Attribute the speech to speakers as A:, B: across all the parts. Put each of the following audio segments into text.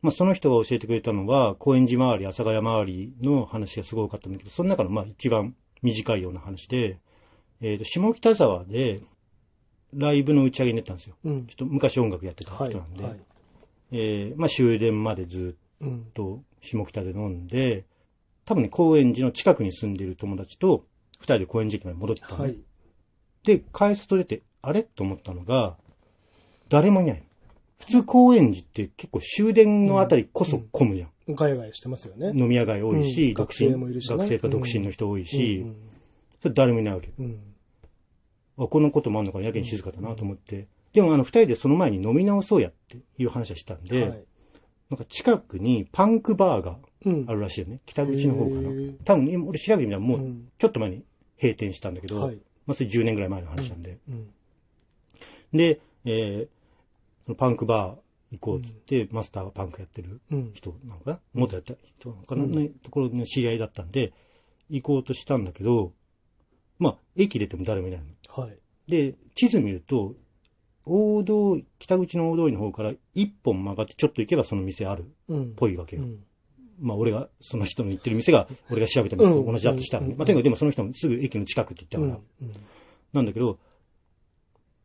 A: まあその人が教えてくれたのは、高円寺周り、阿佐ヶ谷周りの話がすごかったんだけど、その中のまあ一番短いような話で、えっ、と、下北沢でライブの打ち上げに出たんですよ。
B: うん
A: ちょっと昔音楽やってた
B: はい。
A: 人なんで、
B: はい。
A: えーまあ終電までず
B: うん
A: っ。と下北で飲んで、多分ね、高円寺の近くに住んでる友達と、二人で高円寺駅まで戻ってたのね、
B: はい。
A: で、改札と出て、あれ？と思ったのが、誰もいないの。普通高円寺って結構終電のあたりこそ混むじゃん。
B: ガヤガヤしてますよね。
A: 飲み屋街多いし、
B: うん学生もいるしね
A: 学生か独身の人多いし、
B: うん
A: それ誰もいないわけ。
B: うんうん
A: あ、このこともあんのかな、やけに静かだなと思って。でもあの二人でその前に飲み直そうやっていう話をしたんで、
B: はい。
A: なんか近くにパンクバーが
B: うん
A: あるらしいよね。北口の方かな。多分今俺調べてみたらもう
B: うん
A: ちょっと前に閉店したんだけど、
B: はい。
A: まあそれ10年ぐらい前の話なんで。
B: うん
A: で、えーパンクバー行こうっつって、マスターがパンクやってる
B: うん。
A: 人なのかな？元やった人なのかな、
B: うん
A: のところの知り合いだったんで、行こうとしたんだけど、まあ、駅出ても誰もいないの。
B: はい。
A: で、地図見ると、大通、北口の大通りの方から一本曲がってちょっと行けばその店あるっ
B: うん。
A: ぽいわけよ。
B: うん。
A: まあ、俺が、その人の言ってる店が、俺が調べた店と同じだとしたらね。
B: うん
A: まあ、とにかくでもその人もすぐ駅の近くって言ったから、
B: うん。
A: なんだけど、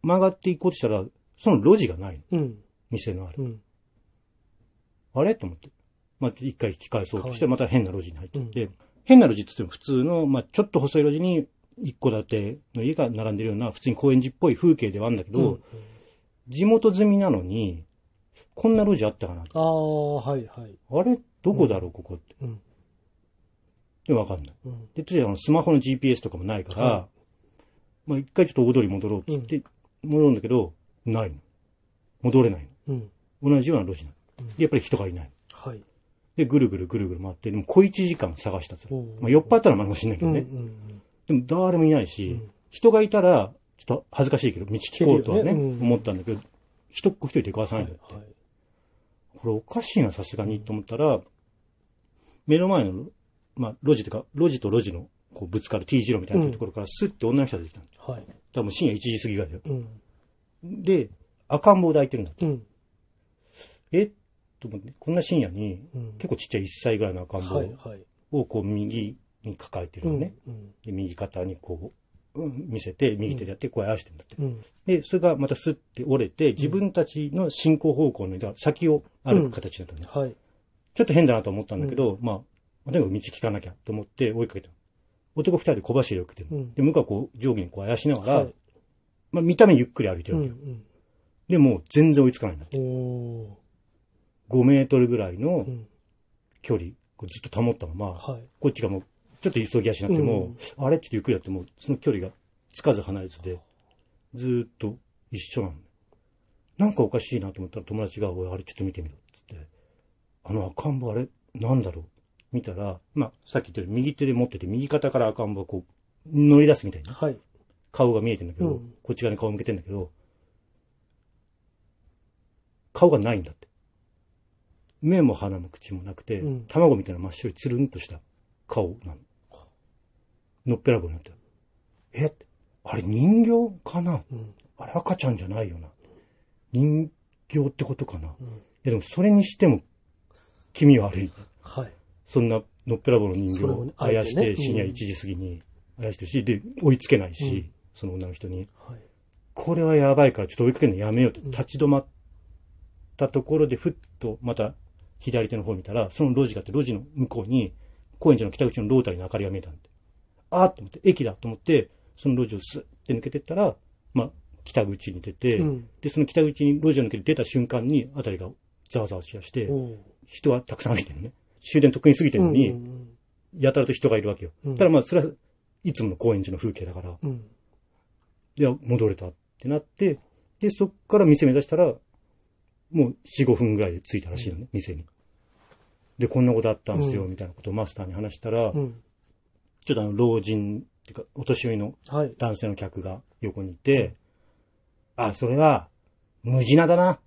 A: 曲がって行こうとしたら、その路地がないの。
B: うん。
A: 店のある。
B: うん。
A: あれ？と思って。まあ、一回引き返そうとして、
B: はい
A: また変な路地に入ってって、変な路地って言っても普通の、まあ、ちょっと細い路地に一戸建ての家が並んでるような、普通に高円寺っぽい風景ではあるんだけど、
B: うん
A: 地元済みなのに、こんな路地あったかな
B: ああ、はいはい。
A: あれ？どこだろう、ここって。
B: うん。
A: で、わかんない。
B: うん。
A: で、とりあスマホの GPS とかもないから、
B: は
A: まあ一回ちょっと大通り戻ろうっつって、戻るんだけど、ないの。戻れない
B: うん。
A: の。同じような路地なの。
B: うん
A: で、やっぱり人がいない。
B: はい。
A: で、ぐるぐるぐるぐる回って、でも小一時間探したんですよ。
B: おう
A: まあ、酔っ払ったらまあかもしれないけ
B: うん。う
A: どね。
B: ん。
A: でも誰もいないし、
B: うん
A: 人がいたら、ちょっと恥ずかしいけど、道聞こうとはね、
B: うん
A: 思ったんだけど、一っ子一人で行かさないんだって。
B: はい。
A: これおかしいな、さすがに、と思ったら、目の前の、まあ、路地というか、路地と路地の、こう、ぶつかる T 字路みたいなところから、スッて女の人が出てきたの。
B: はい。
A: 多分深夜1時過ぎぐらいだよ。
B: うん。
A: で、赤ん坊抱いてるんだって。
B: うん。
A: え？と思って、こんな深夜に、
B: うん。
A: 結構ちっちゃい1歳ぐらいの赤ん
B: はい。
A: 坊
B: はい。
A: をこう右に抱えてるのね。
B: うん。
A: で、右肩にこう、うん見せて、右手でやって、こう合わせてるんだって。
B: うん。
A: で、それがまたスッて折れて、自分たちの進行方向の、先を歩く形だったのね。
B: はい。
A: ちょっと変だなと思ったんだけど、まあ、とにかく道聞かなきゃと思って追いかけた。男二人で小走りを受けてる。
B: うん
A: で、向こうはこう上下にこうあやしながら、
B: はい。
A: まあ見た目ゆっくり歩いて
B: うん。
A: るわけよ。でも全然追いつかないんだって。
B: うん。おー。
A: 5メートルぐらいの
B: うん。
A: 距離、こうずっと保ったまま、
B: はい。
A: こっちがもう、ちょっと急ぎ足になっても、あれ？ちょっとゆっくりやっても、その距離がつかず離れずで、ずーっと一緒なの。なんかおかしいなと思ったら友達が、おい、あれちょっと見てみろ。つって。あの赤ん坊あれ、なんだろう？見たら、まあ、さっき言ったように右手で持ってて、右肩から赤ん坊がこう、乗り出すみたいな。
B: はい。
A: 顔が見えてんだけど、
B: うん
A: こっち側に顔向けてんだけど、顔がないんだって。目も鼻も口もなくて、
B: うん
A: 卵みたいな真っ白いつるんとした顔なの。のっぺらぼうになってる。え？あれ人形かな？
B: うん。
A: あれ赤ちゃんじゃないよな。人形ってことかな。い
B: うん。
A: やでもそれにしても気味悪い。
B: はい。
A: そんなのっぺらぼうの人形
B: を
A: あやして、深夜1時過ぎにあやしてるし、で、追いつけないし、
B: うん
A: その女の人に。
B: はい。
A: これはやばいからちょっと追いかけるのやめようと
B: うん
A: 立ち止まったところでふっとまた左手の方見たら、その路地があって路地の向こうに高円寺の北口のロータリーの明かりが見えたんで。あーっと思って、駅だと思って、その路地をスッて抜けてったら、まあ、北口に出て、
B: うん。
A: で、その北口に路地を抜けて出た瞬間に、あたりがざわざわしだして。人はたくさん歩いてるのね。終電とっくに過ぎてるのに、
B: うん
A: やたらと人がいるわけよ。
B: うん
A: ただまあ、それはいつもの高円寺の風景だから、
B: うん。うん。
A: で、戻れたってなって、で、そっから店目指したら、もう4、5分ぐらいで着いたらしいのね、店に。で、こんなことあったんですよ、
B: うん
A: みたいなことをマスターに話したら、
B: うん。
A: ちょっとあの、老人、っていうか、お年寄りの
B: はい。
A: 男性の客が横にいて、あ、それは、無地なだな。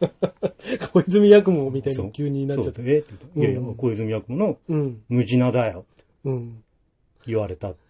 B: 小泉八雲みたい
A: そう
B: に急になっちゃった。
A: え？って言うといやいや、
B: うん
A: 小泉八雲の
B: うん。
A: 無地なだよ。
B: うん。
A: 言われたって